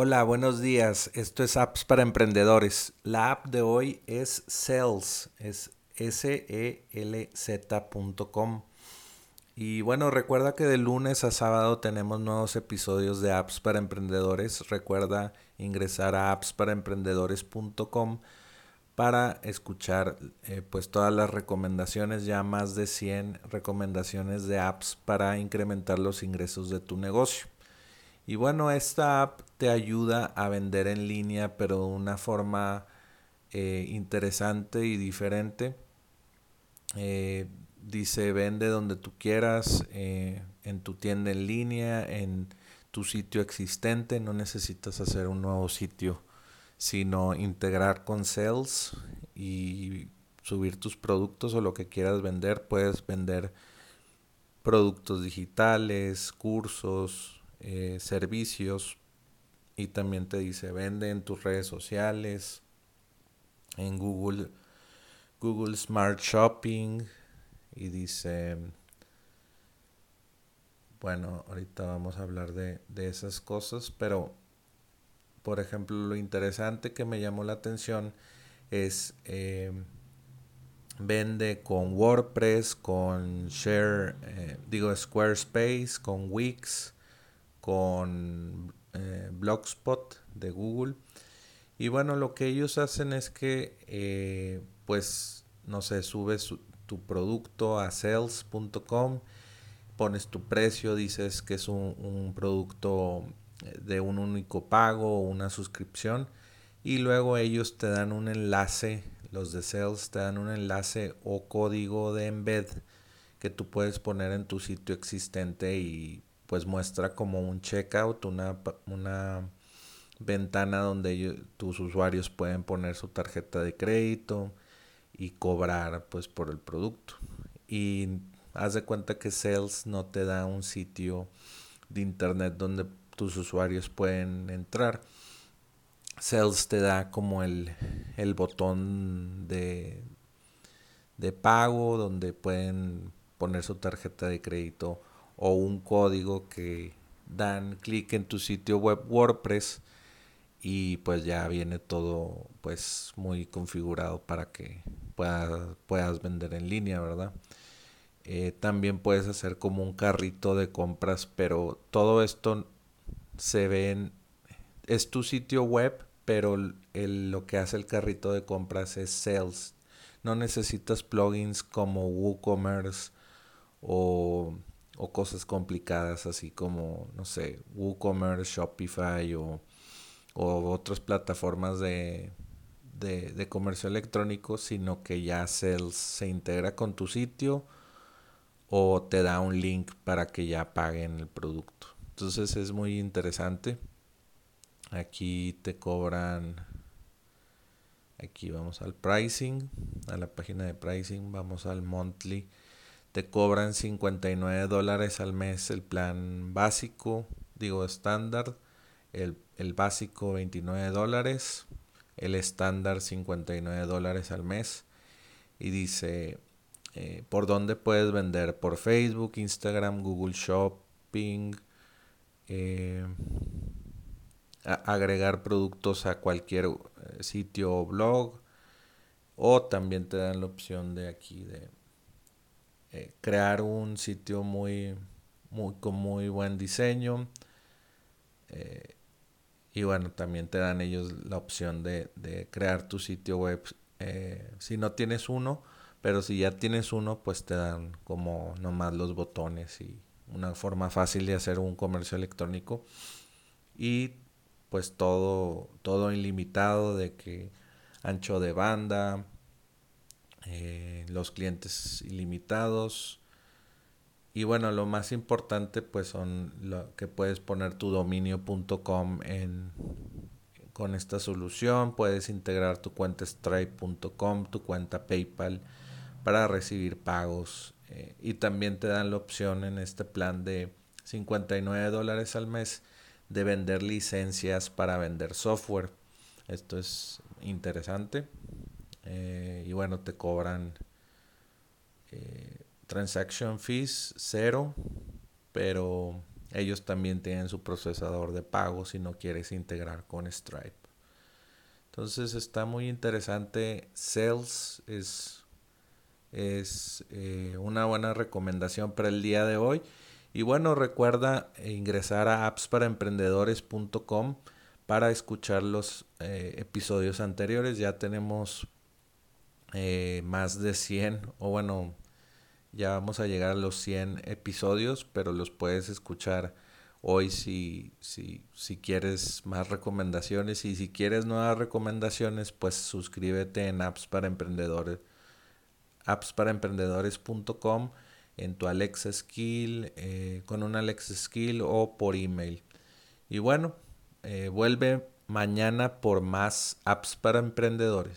Hola, buenos días. Esto es Apps para Emprendedores. La app de hoy es Sales, es S-E-L-Z.com. Y bueno, recuerda que de lunes a sábado tenemos nuevos episodios de Apps para Emprendedores. Recuerda ingresar a appsparaemprendedores.com para escuchar eh, pues todas las recomendaciones, ya más de 100 recomendaciones de apps para incrementar los ingresos de tu negocio. Y bueno, esta app te ayuda a vender en línea, pero de una forma eh, interesante y diferente. Eh, dice, vende donde tú quieras, eh, en tu tienda en línea, en tu sitio existente. No necesitas hacer un nuevo sitio, sino integrar con Sales y subir tus productos o lo que quieras vender. Puedes vender productos digitales, cursos, servicios y también te dice vende en tus redes sociales, en Google, Google Smart Shopping y dice, bueno, ahorita vamos a hablar de, esas cosas, pero por ejemplo lo interesante que me llamó la atención es eh, vende con WordPress, con Share, eh, digo Squarespace, con Wix, con eh, Blogspot de Google. Y bueno, lo que ellos hacen es que, eh, pues, no sé, subes tu producto a sales.com, pones tu precio, dices que es un, producto eh, de un único pago o una suscripción y luego ellos te dan un enlace, los de sales te dan un enlace o código de embed que tú puedes poner en tu sitio existente y pues muestra como un checkout, una, una ventana donde tus usuarios pueden poner su tarjeta de crédito y cobrar pues por el producto. Y haz de cuenta que Sales no te da un sitio de internet donde tus usuarios pueden entrar. Sales te da como el, el botón de, de pago donde pueden poner su tarjeta de crédito o un código que dan clic en tu sitio web WordPress y pues ya viene todo pues muy configurado para que puedas, vender en línea, ¿verdad? Eh, también puedes hacer como un carrito de compras, pero todo esto se ve en... Es tu sitio web, pero lo que hace el carrito de compras es sales. No necesitas plugins como WooCommerce o o cosas complicadas así como, no sé, WooCommerce, Shopify o, otras plataformas de, de, comercio electrónico, sino que ya Sales se integra con tu sitio o te da un link para que ya paguen el producto. Entonces es muy interesante. Aquí te cobran, aquí vamos al pricing, a la página de pricing, vamos al monthly te cobran 59 dólares al mes el plan básico, digo estándar, el, básico 29 dólares, el estándar 59 dólares al mes. Y dice, eh, ¿por dónde puedes vender? Por Facebook, Instagram, Google Shopping, eh, agregar productos a cualquier eh, sitio o blog. O también te dan la opción de aquí de eh, crear un sitio muy, muy, con muy buen diseño. Eh, y bueno, también te dan ellos la opción de, crear tu sitio web eh, si no tienes uno, pero si ya tienes uno, pues te dan como nomás los botones y una forma fácil de hacer un comercio electrónico. Y pues todo, todo ilimitado de que ancho de banda, eh, los clientes ilimitados. Y bueno, lo más importante pues son lo que puedes poner tu dominio.com en con esta solución, puedes integrar tu cuenta stripe.com, tu cuenta PayPal para recibir pagos eh, y también te dan la opción en este plan de 59 dólares al mes de vender licencias para vender software. Esto es interesante. Eh, y bueno, te cobran eh, transaction fees cero, pero ellos también tienen su procesador de pago si no quieres integrar con Stripe. Entonces está muy interesante. Sales es, es eh, una buena recomendación para el día de hoy. Y bueno, recuerda ingresar a appsparaemprendedores.com para escuchar los episodios anteriores. Ya tenemos eh, más de 100 o bueno, ya vamos a llegar a los 100 episodios, pero los puedes escuchar hoy si, si, si quieres más recomendaciones y si quieres nuevas recomendaciones, pues suscríbete en apps para emprendedores appsparaemprendedores.com en tu Alexa Skill, eh, con un Alexa Skill o por email. Y bueno, eh, vuelve mañana por más apps para emprendedores.